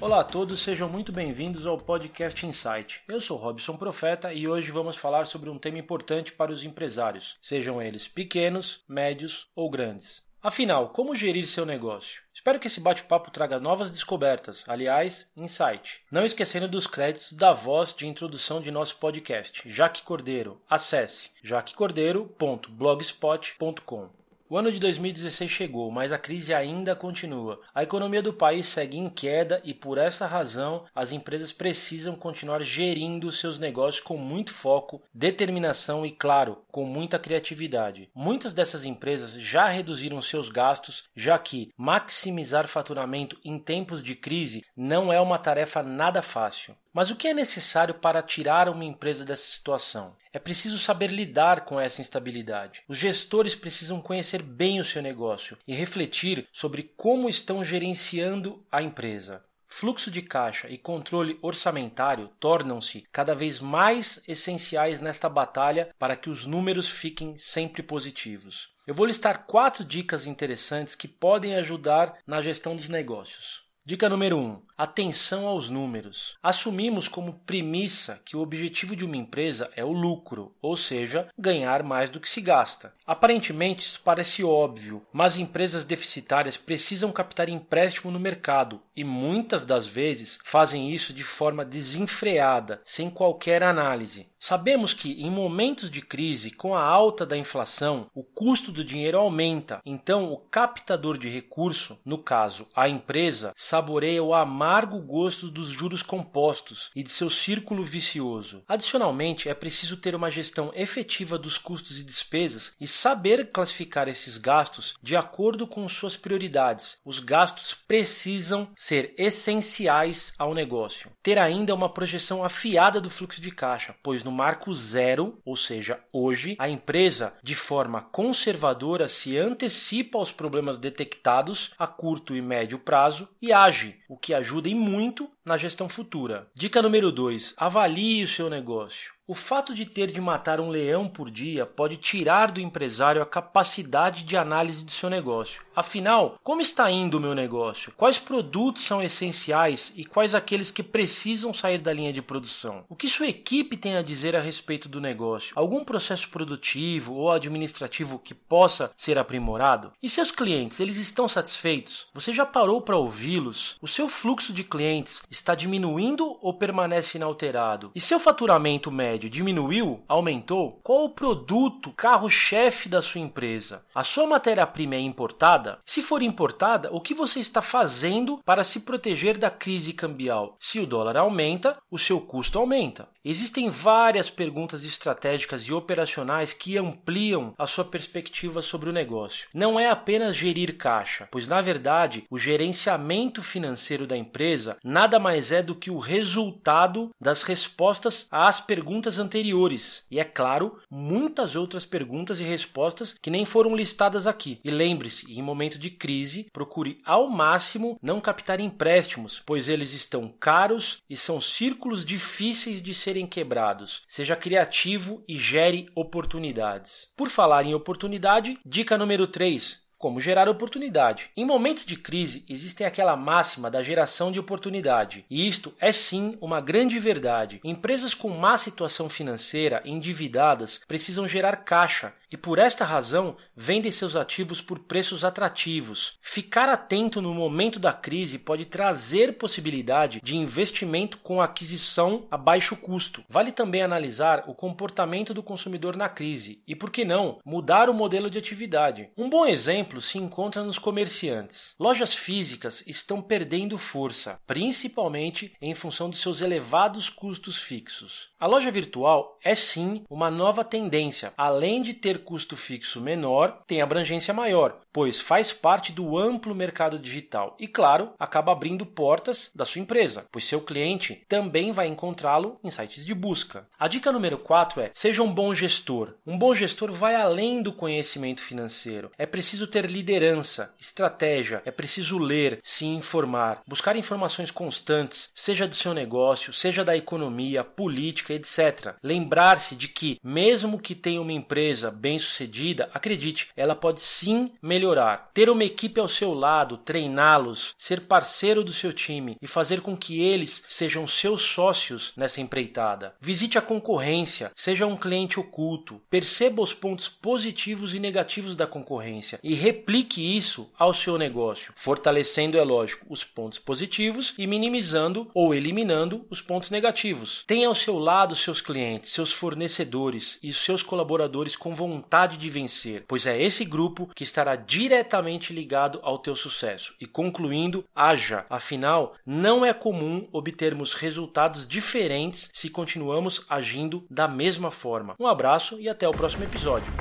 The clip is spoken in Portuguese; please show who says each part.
Speaker 1: Olá a todos, sejam muito bem-vindos ao podcast Insight. Eu sou Robson Profeta e hoje vamos falar sobre um tema importante para os empresários, sejam eles pequenos, médios ou grandes. Afinal, como gerir seu negócio? Espero que esse bate-papo traga novas descobertas, aliás, insight. Não esquecendo dos créditos da voz de introdução de nosso podcast, Jaque Cordeiro. Acesse jaquecordeiro.blogspot.com. O ano de 2016 chegou, mas a crise ainda continua. A economia do país segue em queda e, por essa razão, as empresas precisam continuar gerindo seus negócios com muito foco, determinação e, claro, com muita criatividade. Muitas dessas empresas já reduziram seus gastos, já que maximizar faturamento em tempos de crise não é uma tarefa nada fácil. Mas o que é necessário para tirar uma empresa dessa situação? É preciso saber lidar com essa instabilidade. Os gestores precisam conhecer bem o seu negócio e refletir sobre como estão gerenciando a empresa. Fluxo de caixa e controle orçamentário tornam-se cada vez mais essenciais nesta batalha para que os números fiquem sempre positivos. Eu vou listar quatro dicas interessantes que podem ajudar na gestão dos negócios. Dica número 1: um, atenção aos números. Assumimos como premissa que o objetivo de uma empresa é o lucro, ou seja, ganhar mais do que se gasta. Aparentemente isso parece óbvio, mas empresas deficitárias precisam captar empréstimo no mercado e muitas das vezes fazem isso de forma desenfreada, sem qualquer análise. Sabemos que em momentos de crise, com a alta da inflação, o custo do dinheiro aumenta, então o captador de recurso, no caso a empresa, saboreia o amargo gosto dos juros compostos e de seu círculo vicioso. Adicionalmente, é preciso ter uma gestão efetiva dos custos e despesas e saber classificar esses gastos de acordo com suas prioridades. Os gastos precisam ser essenciais ao negócio. Ter ainda uma projeção afiada do fluxo de caixa, pois no marco zero, ou seja, hoje, a empresa, de forma conservadora, se antecipa aos problemas detectados a curto e médio prazo e age, o que ajuda e muito na gestão futura. Dica número 2: avalie o seu negócio. O fato de ter de matar um leão por dia pode tirar do empresário a capacidade de análise de seu negócio. Afinal, como está indo o meu negócio? Quais produtos são essenciais e quais aqueles que precisam sair da linha de produção? O que sua equipe tem a dizer a respeito do negócio? Algum processo produtivo ou administrativo que possa ser aprimorado? E seus clientes, eles estão satisfeitos? Você já parou para ouvi-los? O seu fluxo de clientes está diminuindo ou permanece inalterado? E seu faturamento médio diminuiu? Aumentou? Qual o produto carro-chefe da sua empresa? A sua matéria-prima é importada? Se for importada, o que você está fazendo para se proteger da crise cambial? Se o dólar aumenta, o seu custo aumenta. Existem várias perguntas estratégicas e operacionais que ampliam a sua perspectiva sobre o negócio. Não é apenas gerir caixa, pois na verdade o gerenciamento financeiro da empresa nada mais é do que o resultado das respostas às perguntas anteriores. E é claro, muitas outras perguntas e respostas que nem foram listadas aqui. E lembre-se, em momento de crise, procure ao máximo não captar empréstimos, pois eles estão caros e são círculos difíceis de serem quebrados. Seja criativo e gere oportunidades. Por falar em oportunidade, dica número 3: como gerar oportunidade. Em momentos de crise, existe aquela máxima da geração de oportunidade. E isto é sim uma grande verdade. Empresas com má situação financeira, endividadas, precisam gerar caixa e por esta razão vendem seus ativos por preços atrativos. Ficar atento no momento da crise pode trazer possibilidade de investimento com aquisição a baixo custo. Vale também analisar o comportamento do consumidor na crise e, por que não, mudar o modelo de atividade. Um bom exemplo se encontra nos comerciantes. Lojas físicas estão perdendo força, principalmente em função de seus elevados custos fixos. A loja virtual é sim uma nova tendência, além de ter custo fixo menor, tem abrangência maior, pois faz parte do amplo mercado digital e, claro, acaba abrindo portas da sua empresa, pois seu cliente também vai encontrá-lo em sites de busca. A dica número 4 é: seja um bom gestor. Um bom gestor vai além do conhecimento financeiro. É preciso ter liderança, estratégia, é preciso ler, se informar, buscar informações constantes, seja do seu negócio, seja da economia, política, etc. Lembrar-se de que, mesmo que tenha uma empresa bem-sucedida, acredite, ela pode sim melhorar. Ter uma equipe ao seu lado, treiná-los, ser parceiro do seu time e fazer com que eles sejam seus sócios nessa empreitada. Visite a concorrência, seja um cliente oculto, perceba os pontos positivos e negativos da concorrência e replique isso ao seu negócio, fortalecendo, é lógico, os pontos positivos e minimizando ou eliminando os pontos negativos. Tenha ao seu lado seus clientes, seus fornecedores e seus colaboradores com vontade de vencer, pois é esse grupo que estará diretamente ligado ao teu sucesso. E concluindo, haja, afinal, não é comum obtermos resultados diferentes se continuamos agindo da mesma forma. Um abraço e até o próximo episódio.